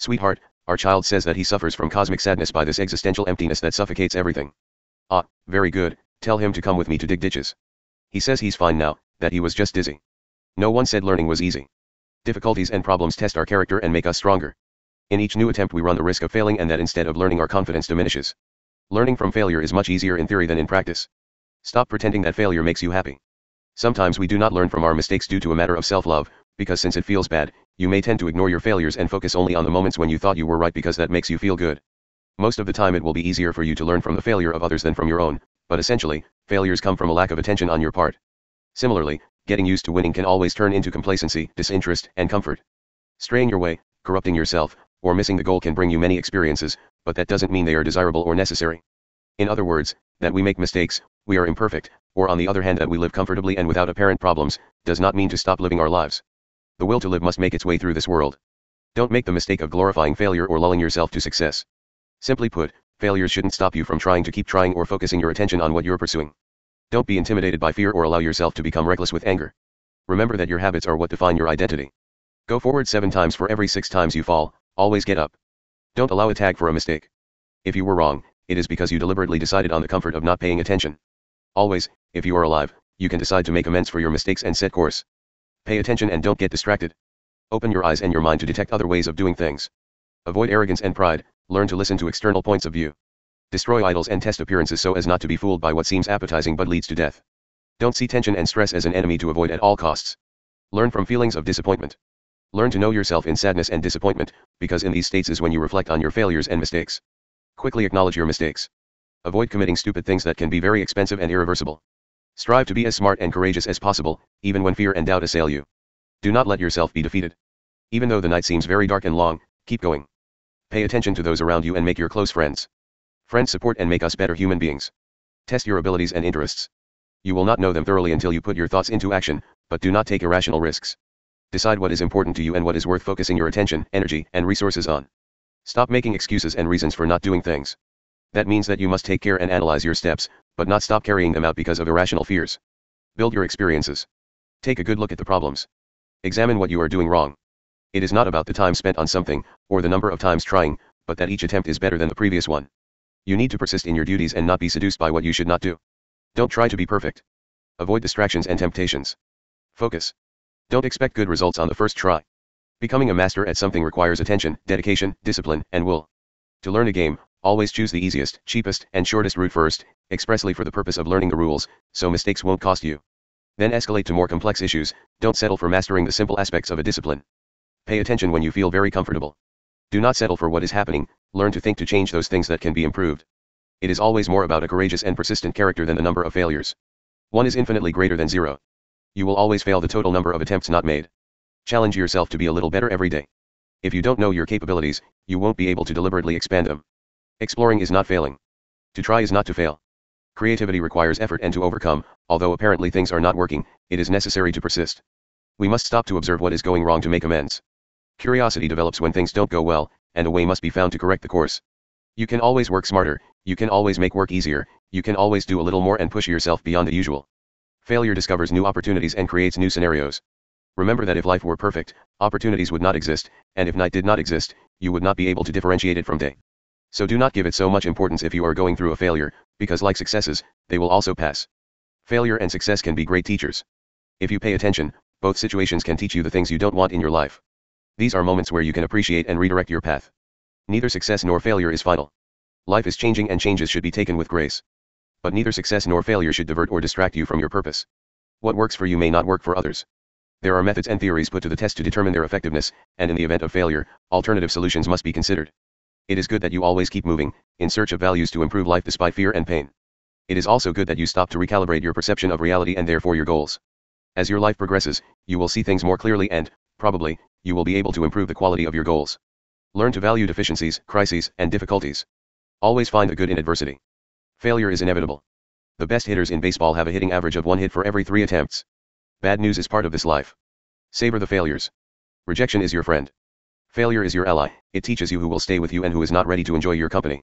Sweetheart, our child says that he suffers from cosmic sadness by this existential emptiness that suffocates everything. Ah, very good, tell him to come with me to dig ditches. He says he's fine now, that he was just dizzy. No one said learning was easy. Difficulties and problems test our character and make us stronger. In each new attempt we run the risk of failing and that instead of learning our confidence diminishes. Learning from failure is much easier in theory than in practice. Stop pretending that failure makes you happy. Sometimes we do not learn from our mistakes due to a matter of self-love, because since it feels bad, you may tend to ignore your failures and focus only on the moments when you thought you were right because that makes you feel good. Most of the time it will be easier for you to learn from the failure of others than from your own, but essentially, failures come from a lack of attention on your part. Similarly, getting used to winning can always turn into complacency, disinterest, and comfort. Straying your way, corrupting yourself, or missing the goal can bring you many experiences, but that doesn't mean they are desirable or necessary. In other words, that we make mistakes, we are imperfect, or on the other hand that we live comfortably and without apparent problems, does not mean to stop living our lives. The will to live must make its way through this world. Don't make the mistake of glorifying failure or lulling yourself to success. Simply put, failures shouldn't stop you from trying to keep trying or focusing your attention on what you're pursuing. Don't be intimidated by fear or allow yourself to become reckless with anger. Remember that your habits are what define your identity. Go forward seven times for every six times you fall, always get up. Don't allow a tag for a mistake. If you were wrong, it is because you deliberately decided on the comfort of not paying attention. Always, if you are alive, you can decide to make amends for your mistakes and set course. Pay attention and don't get distracted. Open your eyes and your mind to detect other ways of doing things. Avoid arrogance and pride, learn to listen to external points of view. Destroy idols and test appearances so as not to be fooled by what seems appetizing but leads to death. Don't see tension and stress as an enemy to avoid at all costs. Learn from feelings of disappointment. Learn to know yourself in sadness and disappointment, because in these states is when you reflect on your failures and mistakes. Quickly acknowledge your mistakes. Avoid committing stupid things that can be very expensive and irreversible. Strive to be as smart and courageous as possible, even when fear and doubt assail you. Do not let yourself be defeated. Even though the night seems very dark and long, keep going. Pay attention to those around you and make your close friends. Friends support and make us better human beings. Test your abilities and interests. You will not know them thoroughly until you put your thoughts into action, but do not take irrational risks. Decide what is important to you and what is worth focusing your attention, energy, and resources on. Stop making excuses and reasons for not doing things. That means that you must take care and analyze your steps, but not stop carrying them out because of irrational fears. Build your experiences. Take a good look at the problems. Examine what you are doing wrong. It is not about the time spent on something, or the number of times trying, but that each attempt is better than the previous one. You need to persist in your duties and not be seduced by what you should not do. Don't try to be perfect. Avoid distractions and temptations. Focus. Don't expect good results on the first try. Becoming a master at something requires attention, dedication, discipline, and will. To learn a game, always choose the easiest, cheapest, and shortest route first, expressly for the purpose of learning the rules, so mistakes won't cost you. Then escalate to more complex issues, don't settle for mastering the simple aspects of a discipline. Pay attention when you feel very comfortable. Do not settle for what is happening, learn to think to change those things that can be improved. It is always more about a courageous and persistent character than the number of failures. One is infinitely greater than zero. You will always fail the total number of attempts not made. Challenge yourself to be a little better every day. If you don't know your capabilities, you won't be able to deliberately expand them. Exploring is not failing. To try is not to fail. Creativity requires effort and to overcome, although apparently things are not working, it is necessary to persist. We must stop to observe what is going wrong to make amends. Curiosity develops when things don't go well, and a way must be found to correct the course. You can always work smarter, you can always make work easier, you can always do a little more and push yourself beyond the usual. Failure discovers new opportunities and creates new scenarios. Remember that if life were perfect, opportunities would not exist, and if night did not exist, you would not be able to differentiate it from day. So do not give it so much importance if you are going through a failure, because like successes, they will also pass. Failure and success can be great teachers. If you pay attention, both situations can teach you the things you don't want in your life. These are moments where you can appreciate and redirect your path. Neither success nor failure is final. Life is changing and changes should be taken with grace. But neither success nor failure should divert or distract you from your purpose. What works for you may not work for others. There are methods and theories put to the test to determine their effectiveness, and in the event of failure, alternative solutions must be considered. It is good that you always keep moving, in search of values to improve life despite fear and pain. It is also good that you stop to recalibrate your perception of reality and therefore your goals. As your life progresses, you will see things more clearly and, probably, you will be able to improve the quality of your goals. Learn to value deficiencies, crises, and difficulties. Always find the good in adversity. Failure is inevitable. The best hitters in baseball have a hitting average of one hit for every three attempts. Bad news is part of this life. Savor the failures. Rejection is your friend. Failure is your ally, it teaches you who will stay with you and who is not ready to enjoy your company.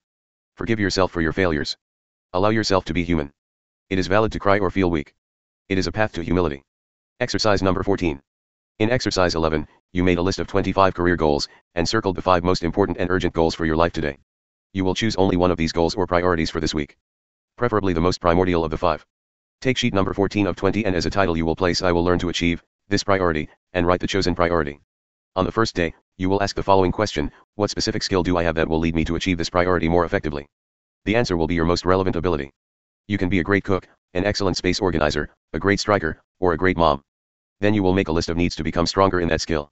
Forgive yourself for your failures. Allow yourself to be human. It is valid to cry or feel weak. It is a path to humility. Exercise number 14. In exercise 11, you made a list of 25 career goals, and circled the 5 most important and urgent goals for your life today. You will choose only one of these goals or priorities for this week. Preferably the most primordial of the 5. Take sheet number 14 of 20 and as a title you will place I will learn to achieve this priority, and write the chosen priority. On the first day, you will ask the following question, what specific skill do I have that will lead me to achieve this priority more effectively? The answer will be your most relevant ability. You can be a great cook, an excellent space organizer, a great striker, or a great mom. Then you will make a list of needs to become stronger in that skill.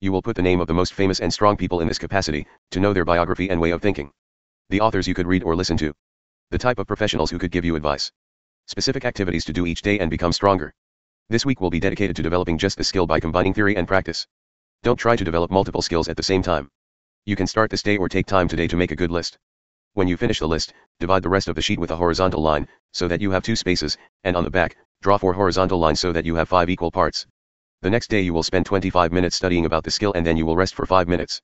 You will put the name of the most famous and strong people in this capacity, to know their biography and way of thinking. The authors you could read or listen to. The type of professionals who could give you advice. Specific activities to do each day and become stronger. This week will be dedicated to developing just the skill by combining theory and practice. Don't try to develop multiple skills at the same time. You can start this day or take time today to make a good list. When you finish the list, divide the rest of the sheet with a horizontal line, so that you have two spaces, and on the back, draw four horizontal lines so that you have five equal parts. The next day you will spend 25 minutes studying about the skill and then you will rest for 5 minutes.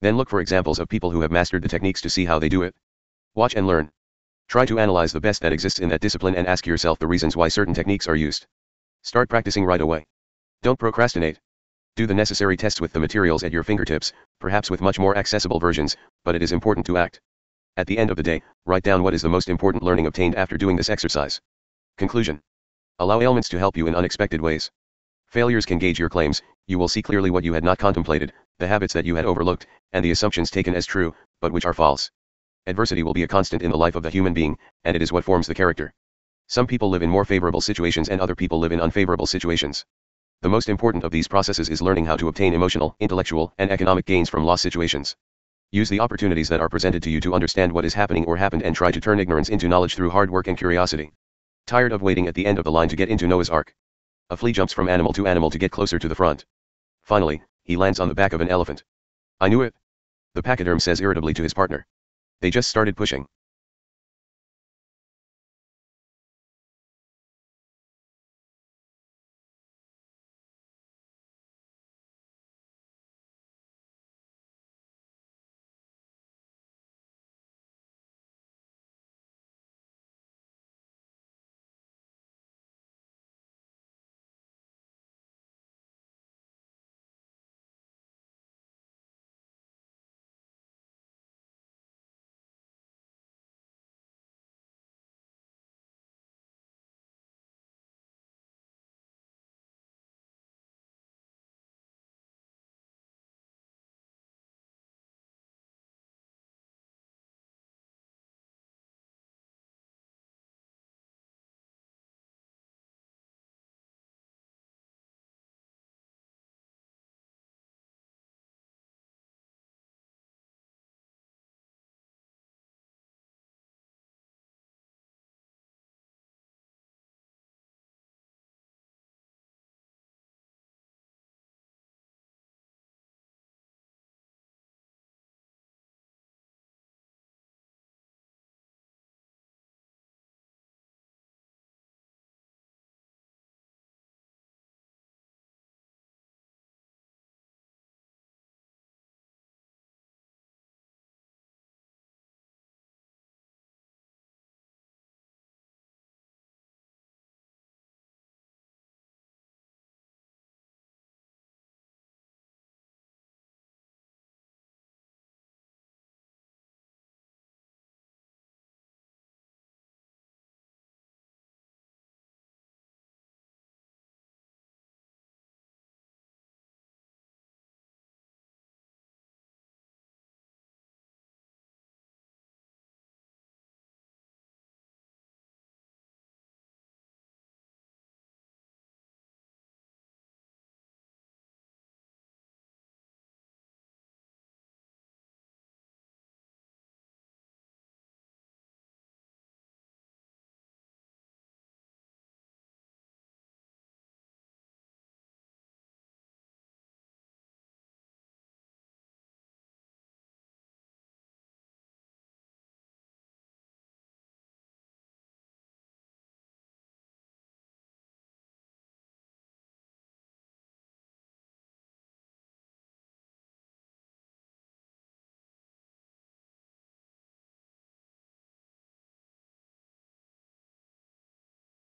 Then look for examples of people who have mastered the techniques to see how they do it. Watch and learn. Try to analyze the best that exists in that discipline and ask yourself the reasons why certain techniques are used. Start practicing right away. Don't procrastinate. Do the necessary tests with the materials at your fingertips, perhaps with much more accessible versions, but it is important to act. At the end of the day, write down what is the most important learning obtained after doing this exercise. Conclusion. Allow ailments to help you in unexpected ways. Failures can gauge your claims, you will see clearly what you had not contemplated, the habits that you had overlooked, and the assumptions taken as true, but which are false. Adversity will be a constant in the life of the human being, and it is what forms the character. Some people live in more favorable situations and other people live in unfavorable situations. The most important of these processes is learning how to obtain emotional, intellectual, and economic gains from loss situations. Use the opportunities that are presented to you to understand what is happening or happened and try to turn ignorance into knowledge through hard work and curiosity. Tired of waiting at the end of the line to get into Noah's Ark? A flea jumps from animal to animal to get closer to the front. Finally, he lands on the back of an elephant. I knew it. The pachyderm says irritably to his partner. They just started pushing.